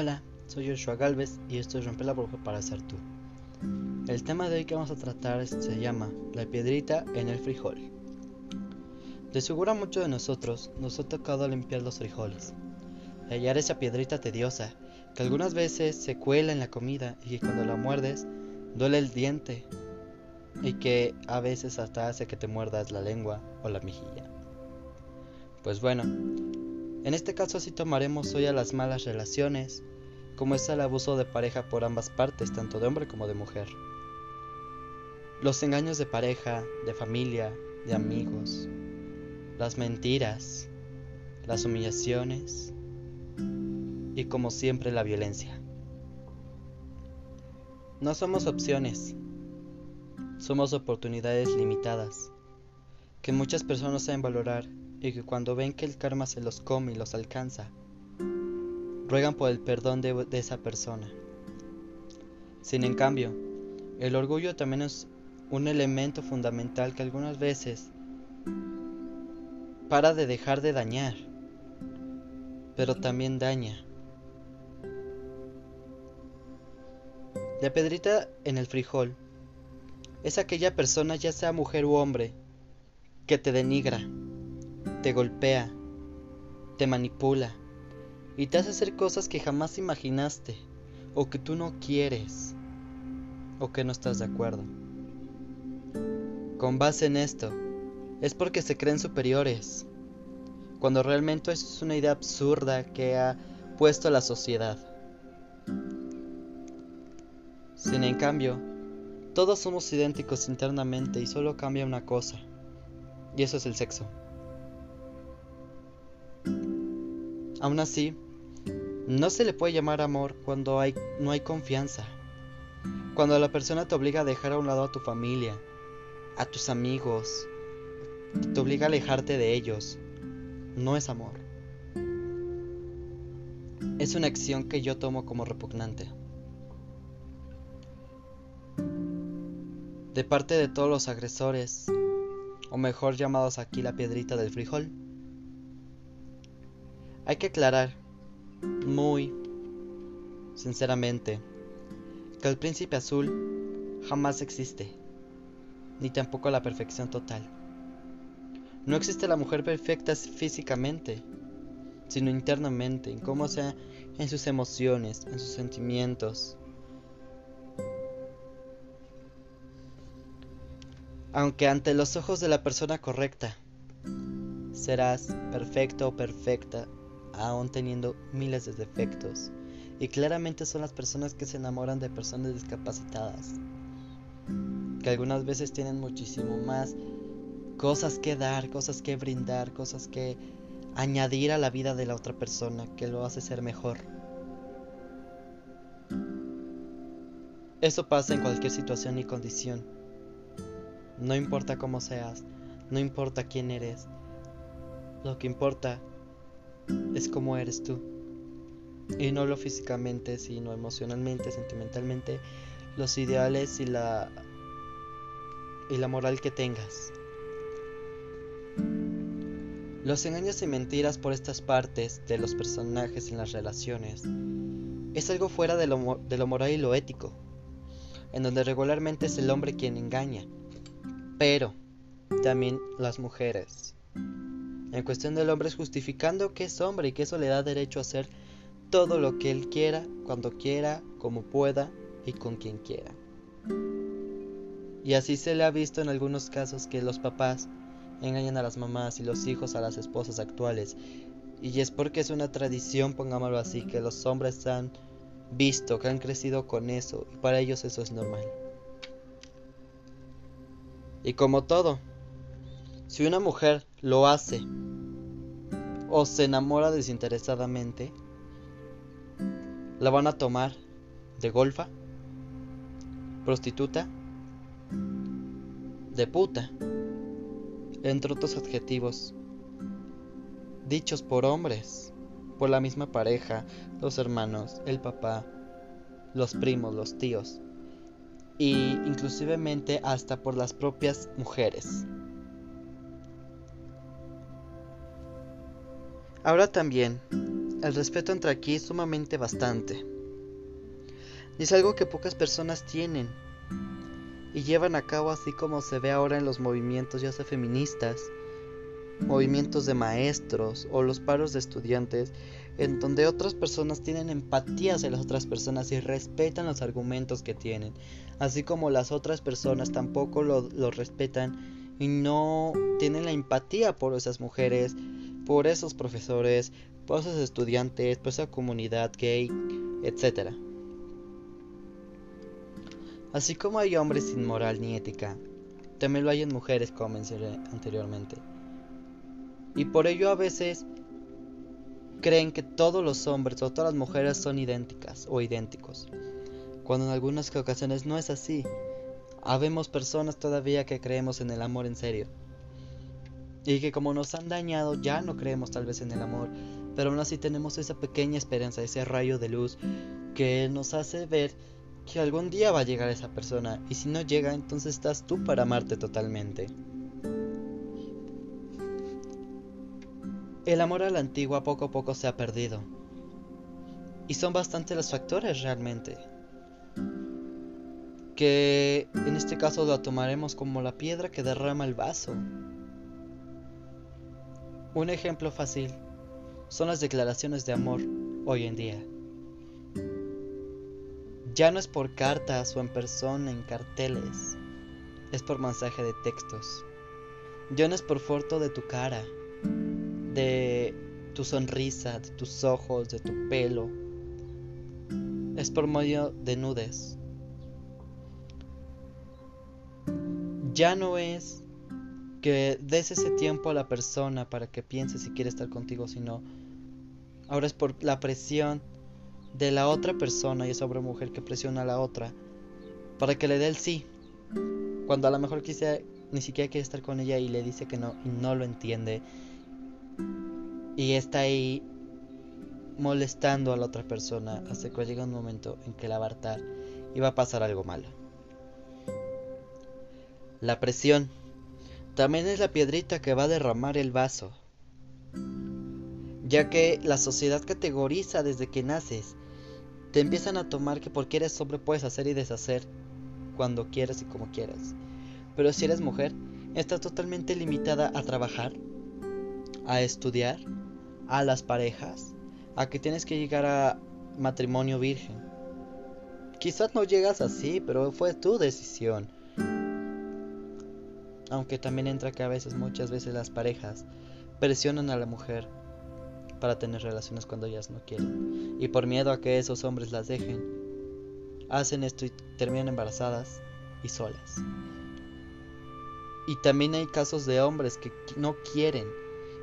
Hola, soy Joshua Galvez y esto es Romper la Burbuja para ser tú. El tema de hoy que vamos a tratar se llama La piedrita en el frijol. De seguro a muchos de nosotros nos ha tocado limpiar los frijoles, hallar esa piedrita tediosa que algunas veces se cuela en la comida y que cuando la muerdes duele el diente y que a veces hasta hace que te muerdas la lengua o la mejilla. Pues bueno, en este caso sí tomaremos hoy a las malas relaciones, como es el abuso de pareja por ambas partes, tanto de hombre como de mujer. Los engaños de pareja, de familia, de amigos, las mentiras, las humillaciones y como siempre la violencia. No somos opciones, somos oportunidades limitadas, que muchas personas saben valorar y que cuando ven que el karma se los come y los alcanza, ruegan por el perdón de, esa persona. Sin en cambio, el orgullo también es un elemento fundamental que algunas veces para de dejar de dañar, pero también daña. La pedrita en el frijol es aquella persona, ya sea mujer u hombre, que te denigra, te golpea, te manipula y te hace hacer cosas que jamás imaginaste o que tú no quieres o que no estás de acuerdo. Con base en esto, es porque se creen superiores, cuando realmente eso es una idea absurda que ha puesto la sociedad. Sin en cambio, todos somos idénticos internamente y solo cambia una cosa, y eso es el sexo. Aún así, no se le puede llamar amor cuando hay, no hay confianza. Cuando la persona te obliga a dejar a un lado a tu familia, a tus amigos, te obliga a alejarte de ellos, no es amor. Es una acción que yo tomo como repugnante. De parte de todos los agresores, o mejor llamados aquí la piedrita del frijol, hay que aclarar, muy sinceramente, que el príncipe azul jamás existe, ni tampoco la perfección total. No existe la mujer perfecta físicamente, sino internamente, en cómo sea, en sus emociones, en sus sentimientos. Aunque ante los ojos de la persona correcta, serás perfecto o perfecta aún teniendo miles de defectos. Y claramente son las personas que se enamoran de personas discapacitadas. Que algunas veces tienen muchísimo más cosas que dar, cosas que brindar, cosas que añadir a la vida de la otra persona que lo hace ser mejor. Eso pasa en cualquier situación y condición. No importa cómo seas, no importa quién eres. Lo que importa es como eres tú. Y no lo físicamente, sino emocionalmente, sentimentalmente, los ideales y la y la moral que tengas. Los engaños y mentiras por estas partes de los personajes en las relaciones es algo fuera de lo, de lo moral y lo ético, en donde regularmente es el hombre quien engaña, pero también las mujeres. En cuestión del hombre es justificando que es hombre y que eso le da derecho a hacer todo lo que él quiera, cuando quiera, como pueda y con quien quiera. Y así se le ha visto en algunos casos que los papás engañan a las mamás y los hijos a las esposas actuales. Y es porque es una tradición, pongámoslo así, que los hombres han visto, que han crecido con eso, y para ellos eso es normal. Y como todo, si una mujer lo hace o se enamora desinteresadamente, la van a tomar de golfa, prostituta, de puta, entre otros adjetivos, dichos por hombres, por la misma pareja, los hermanos, el papá, los primos, los tíos, e inclusivemente hasta por las propias mujeres. Ahora también, el respeto entra aquí sumamente bastante. Es algo que pocas personas tienen y llevan a cabo así como se ve ahora en los movimientos ya sea feministas, movimientos de maestros o los paros de estudiantes, en donde otras personas tienen empatía hacia las otras personas y respetan los argumentos que tienen, así como las otras personas tampoco lo, lo respetan y no tienen la empatía por esas mujeres, por esos profesores, por esos estudiantes, por esa comunidad gay, etc. Así como hay hombres sin moral ni ética, también lo hay en mujeres, como mencioné anteriormente. Y por ello a veces creen que todos los hombres o todas las mujeres son idénticas o idénticos, cuando en algunas ocasiones no es así. Habemos personas todavía que creemos en el amor en serio. Y que como nos han dañado ya no creemos tal vez en el amor, pero aún así tenemos esa pequeña esperanza, ese rayo de luz que nos hace ver que algún día va a llegar esa persona y si no llega entonces estás tú para amarte totalmente. El amor a la antigua poco a poco se ha perdido. Y son bastante los factores realmente. Que en este caso lo tomaremos como la piedra que derrama el vaso. Un ejemplo fácil son las declaraciones de amor hoy en día. Ya no es por cartas o en persona, en carteles, es por mensaje de textos. Ya no es por foto de tu cara, de tu sonrisa, de tus ojos, de tu pelo. Es por medio de nudes. Ya no es que des ese tiempo a la persona para que piense si quiere estar contigo, sino ahora es por la presión de la otra persona y esa otra mujer que presiona a la otra para que le dé el sí, cuando a lo mejor quise, ni siquiera quiere estar con ella y le dice que no y no lo entiende y está ahí molestando a la otra persona hasta que llega un momento en que la va a hartar y va a pasar algo malo. La presión también es la piedrita que va a derramar el vaso, ya que la sociedad categoriza desde que naces. Te empiezan a tomar que porque eres hombre puedes hacer y deshacer cuando quieras y como quieras. Pero si eres mujer, estás totalmente limitada a trabajar, a estudiar, a las parejas, a que tienes que llegar a matrimonio virgen. Quizás no llegas así, pero fue tu decisión. Aunque también entra que a veces, muchas veces las parejas presionan a la mujer para tener relaciones cuando ellas no quieren. Y por miedo a que esos hombres las dejen, hacen esto y terminan embarazadas y solas. Y también hay casos de hombres que no quieren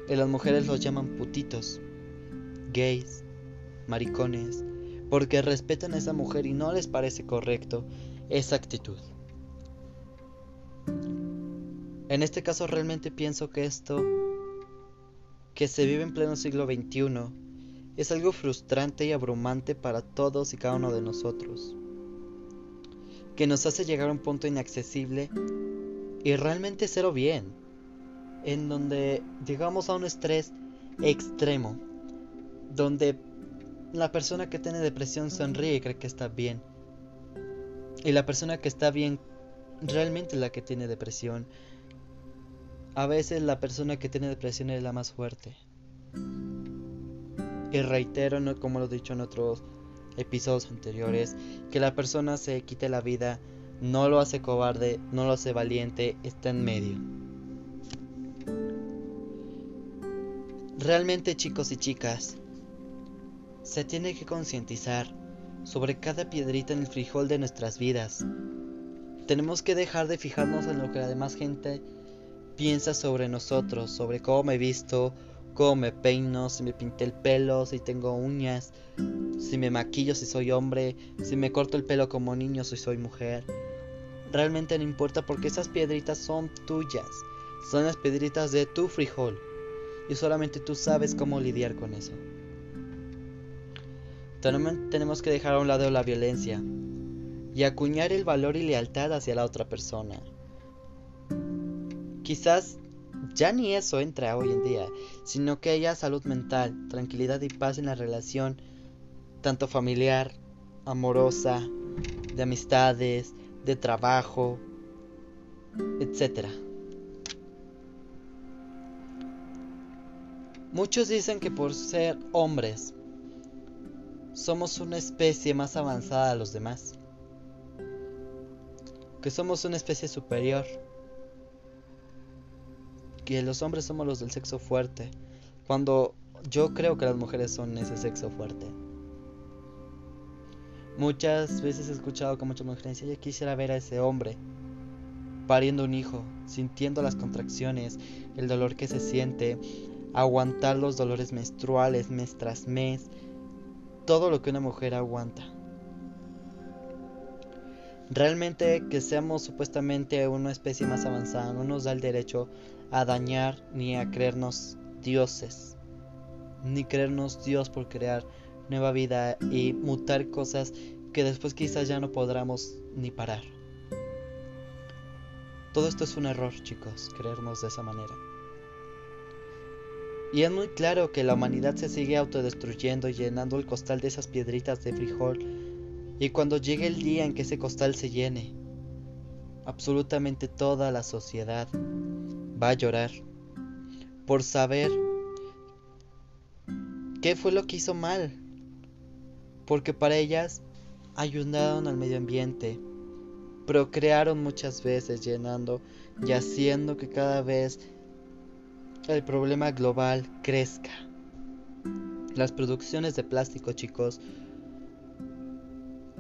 y las mujeres los llaman putitos, gays, maricones, porque respetan a esa mujer y no les parece correcto esa actitud. En este caso realmente pienso que esto que se vive en pleno siglo XXI es algo frustrante y abrumante para todos y cada uno de nosotros, que nos hace llegar a un punto inaccesible y realmente cero bien en donde llegamos a un estrés extremo, donde la persona que tiene depresión sonríe y cree que está bien. Y la persona que está bien realmente es la que tiene depresión. A veces la persona que tiene depresión es la más fuerte. Y reitero, como lo he dicho en otros episodios anteriores, que la persona se quite la vida no lo hace cobarde, no lo hace valiente, está en medio. Realmente chicos y chicas, se tiene que concientizar sobre cada piedrita en el frijol de nuestras vidas. Tenemos que dejar de fijarnos en lo que la demás gente piensa sobre nosotros, sobre cómo me visto, cómo me peino, si me pinté el pelo, si tengo uñas, si me maquillo, si soy hombre, si me corto el pelo como niño, si soy mujer. Realmente no importa porque esas piedritas son tuyas, son las piedritas de tu frijol y solamente tú sabes cómo lidiar con eso. Tenemos que dejar a un lado la violencia y acuñar el valor y lealtad hacia la otra persona. Quizás ya ni eso entra hoy en día, sino que haya salud mental, tranquilidad y paz en la relación, tanto familiar, amorosa, de amistades, de trabajo, etc. Muchos dicen que por ser hombres somos una especie más avanzada a los demás, que somos una especie superior, que los hombres somos los del sexo fuerte, cuando yo creo que las mujeres son ese sexo fuerte. Muchas veces he escuchado que muchas mujeres dicen, yo quisiera ver a ese hombre pariendo un hijo, sintiendo las contracciones, el dolor que se siente, aguantar los dolores menstruales mes tras mes, todo lo que una mujer aguanta. Realmente que seamos supuestamente una especie más avanzada no nos da el derecho a dañar ni a creernos dioses, ni creernos Dios por crear nueva vida y mutar cosas que después quizás ya no podamos ni parar. Todo esto es un error, chicos, creernos de esa manera. Y es muy claro que la humanidad se sigue autodestruyendo y llenando el costal de esas piedritas de frijol. Y cuando llegue el día en que ese costal se llene, absolutamente toda la sociedad va a llorar por saber qué fue lo que hizo mal. Porque para ellas ayudaron al medio ambiente, procrearon muchas veces llenando y haciendo que cada vez el problema global crezca. Las producciones de plástico, chicos,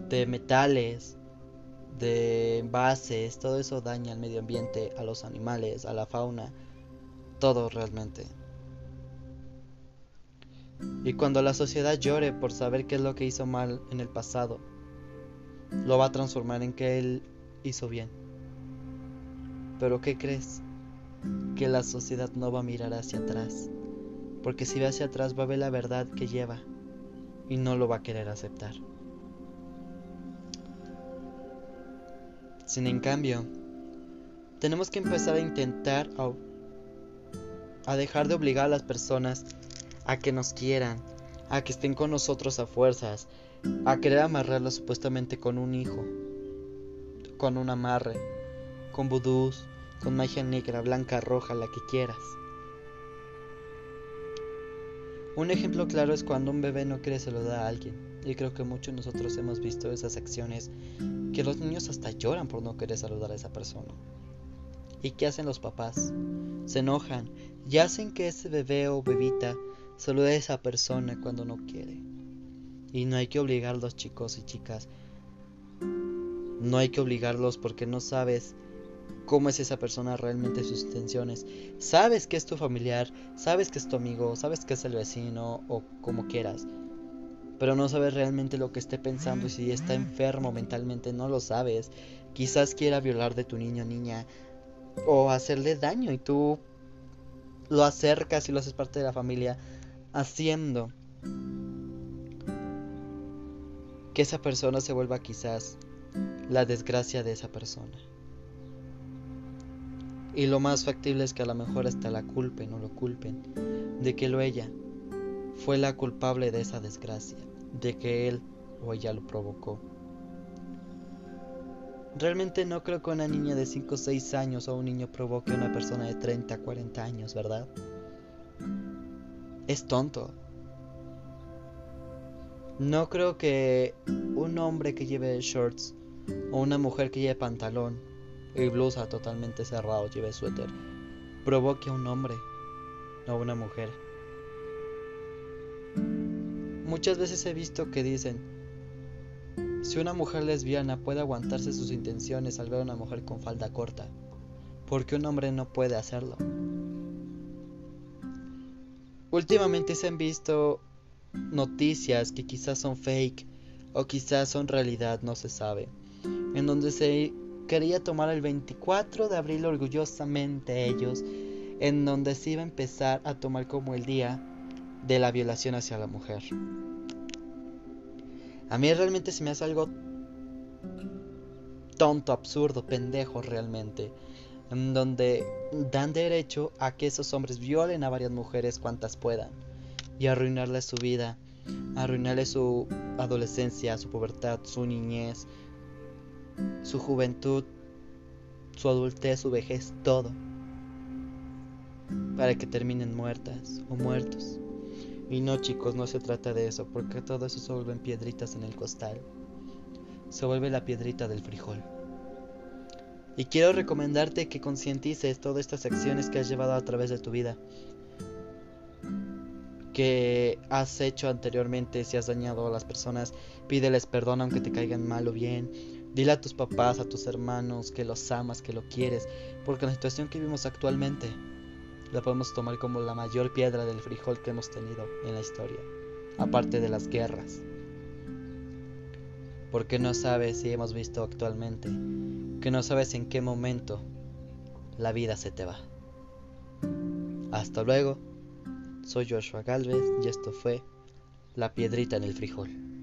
de metales, de envases, todo eso daña al medio ambiente, a los animales, a la fauna, todo realmente. Y cuando la sociedad llore por saber qué es lo que hizo mal en el pasado, lo va a transformar en que él hizo bien. Pero ¿qué crees? Que la sociedad no va a mirar hacia atrás, porque si ve hacia atrás va a ver la verdad que lleva y no lo va a querer aceptar. Sin en cambio, tenemos que empezar a intentar a, dejar de obligar a las personas a que nos quieran, a que estén con nosotros a fuerzas, a querer amarrarla supuestamente con un hijo, con un amarre, con vudús, con magia negra, blanca, roja, la que quieras. Un ejemplo claro es cuando un bebé no quiere saludar a alguien, y creo que muchos de nosotros hemos visto esas acciones que los niños hasta lloran por no querer saludar a esa persona. ¿Y qué hacen los papás? Se enojan y hacen que ese bebé o bebita salude a esa persona cuando no quiere. Y no hay que obligarlos chicos y chicas. No hay que obligarlos porque no sabes cómo es esa persona realmente sus intenciones. Sabes que es tu familiar, sabes que es tu amigo, sabes que es el vecino o como quieras. Pero no sabes realmente lo que esté pensando y si está enfermo mentalmente, no lo sabes. Quizás quiera violar de tu niño o niña o hacerle daño y tú lo acercas y lo haces parte de la familia haciendo que esa persona se vuelva quizás la desgracia de esa persona. Y lo más factible es que a lo mejor hasta la culpen o lo culpen de que lo ella fue la culpable de esa desgracia, de que él o ella lo provocó. Realmente no creo que una niña de 5 o 6 años o un niño provoque a una persona de 30 40 años, ¿verdad? Es tonto. No creo que un hombre que lleve shorts o una mujer que lleve pantalón y blusa totalmente cerrado, lleve suéter, provoque a un hombre o a una mujer. Muchas veces he visto que dicen, si una mujer lesbiana puede aguantarse sus intenciones al ver a una mujer con falda corta, ¿por qué un hombre no puede hacerlo? Últimamente se han visto noticias que quizás son fake o quizás son realidad, no se sabe, en donde se quería tomar el 24 de abril orgullosamente ellos, en donde se iba a empezar a tomar como el día de la violación hacia la mujer. A mí realmente se me hace algo tonto, absurdo, pendejo realmente. en donde dan derecho a que esos hombres violen a varias mujeres cuantas puedan y arruinarle su vida, arruinarle su adolescencia, su pubertad, su niñez, su juventud, su adultez, su vejez, todo, para que terminen muertas o muertos. Y no chicos, no se trata de eso, porque todo eso se vuelven piedritas en el costal. Se vuelve la piedrita del frijol. Y quiero recomendarte que concientices todas estas acciones que has llevado a través de tu vida. Que has hecho anteriormente, si has dañado a las personas, pídeles perdón aunque te caigan mal o bien. Dile a tus papás, a tus hermanos que los amas, que lo quieres, porque la situación que vivimos actualmente la podemos tomar como la mayor piedra del frijol que hemos tenido en la historia, aparte de las guerras. Porque no sabes si hemos visto actualmente que no sabes en qué momento la vida se te va. Hasta luego, soy Joshua Galvez y esto fue La Piedrita en el Frijol.